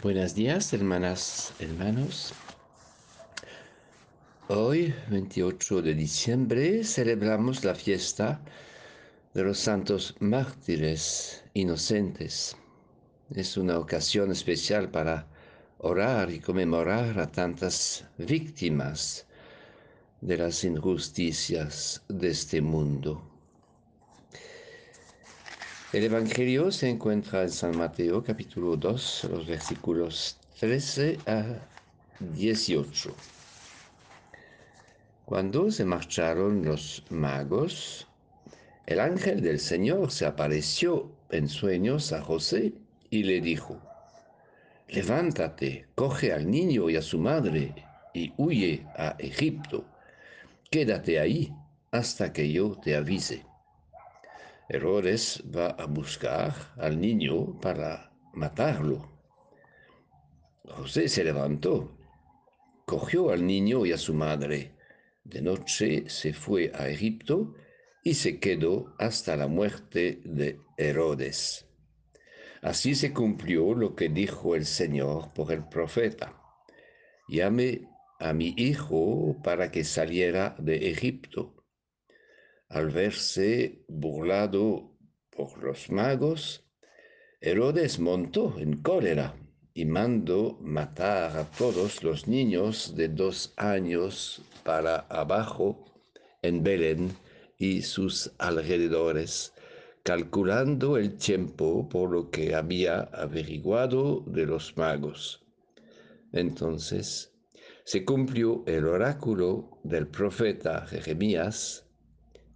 Buenos días, hermanas, hermanos. Hoy, 28 de diciembre, celebramos la fiesta de los santos mártires inocentes. Es una ocasión especial para orar y conmemorar a tantas víctimas de las injusticias de este mundo. El Evangelio se encuentra en San Mateo capítulo 2, los versículos 13 a 18. Cuando se marcharon los magos, el ángel del Señor se apareció en sueños a José y le dijo, levántate, coge al niño y a su madre y huye a Egipto. Quédate ahí hasta que yo te avise. Herodes va a buscar al niño para matarlo. José se levantó, cogió al niño y a su madre. De noche se fue a Egipto y se quedó hasta la muerte de Herodes. Así se cumplió lo que dijo el Señor por el profeta. Llame a mi hijo para que saliera de Egipto al verse burlado por los magos, Herodes montó en cólera y mandó matar a todos los niños de dos años para abajo en Belén y sus alrededores, calculando el tiempo por lo que había averiguado de los magos. Entonces se cumplió el oráculo del profeta Jeremías,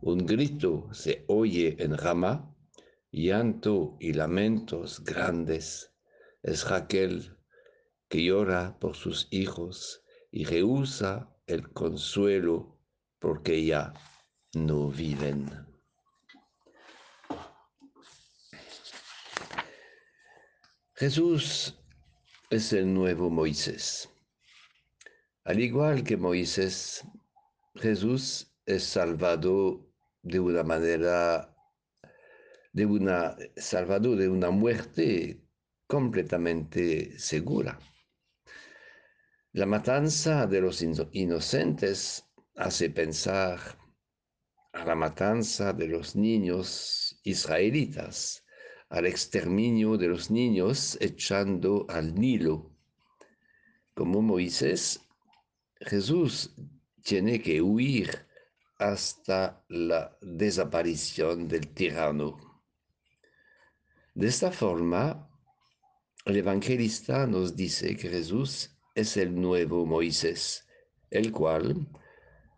un grito se oye en Rama, llanto y lamentos grandes. Es Raquel que llora por sus hijos y rehúsa el consuelo porque ya no viven. Jesús es el nuevo Moisés. Al igual que Moisés, Jesús es salvado de una manera, de una, salvador de una muerte completamente segura. La matanza de los inocentes hace pensar a la matanza de los niños israelitas, al exterminio de los niños echando al Nilo. Como Moisés, Jesús tiene que huir hasta la desaparición del tirano. De esta forma, el evangelista nos dice que Jesús es el nuevo Moisés, el cual,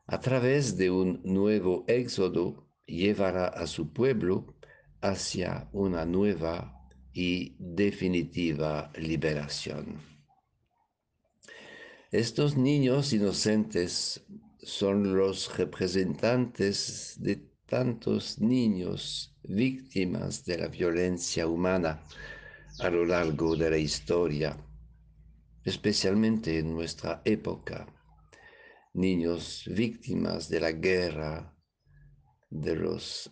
a través de un nuevo éxodo, llevará a su pueblo hacia una nueva y definitiva liberación. Estos niños inocentes son los representantes de tantos niños víctimas de la violencia humana a lo largo de la historia, especialmente en nuestra época. Niños víctimas de la guerra, de los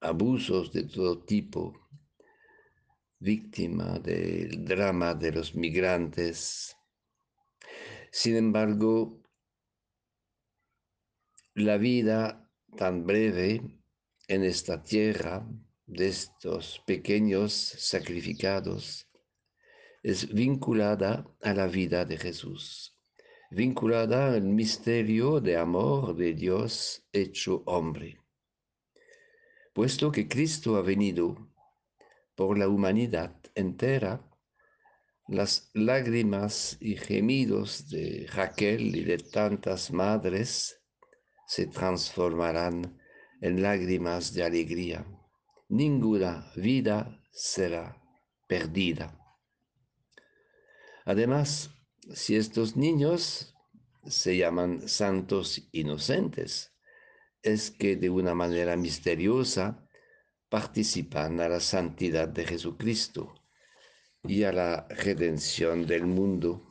abusos de todo tipo, víctima del drama de los migrantes. Sin embargo, la vida tan breve en esta tierra de estos pequeños sacrificados es vinculada a la vida de Jesús, vinculada al misterio de amor de Dios hecho hombre. Puesto que Cristo ha venido por la humanidad entera, las lágrimas y gemidos de Raquel y de tantas madres se transformarán en lágrimas de alegría. Ninguna vida será perdida. Además, si estos niños se llaman santos inocentes, es que de una manera misteriosa participan a la santidad de Jesucristo y a la redención del mundo.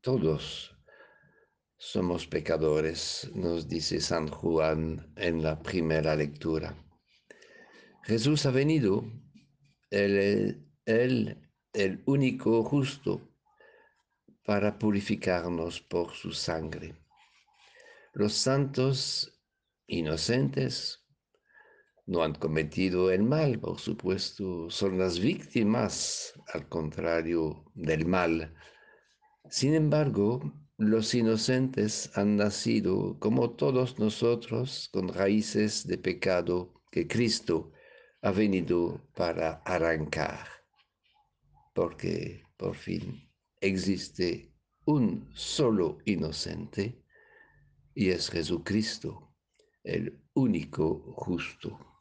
Todos somos pecadores, nos dice San Juan en la primera lectura. Jesús ha venido, él, él el único justo, para purificarnos por su sangre. Los santos inocentes no han cometido el mal, por supuesto, son las víctimas, al contrario del mal. Sin embargo, los inocentes han nacido, como todos nosotros, con raíces de pecado que Cristo ha venido para arrancar, porque por fin existe un solo inocente y es Jesucristo, el único justo.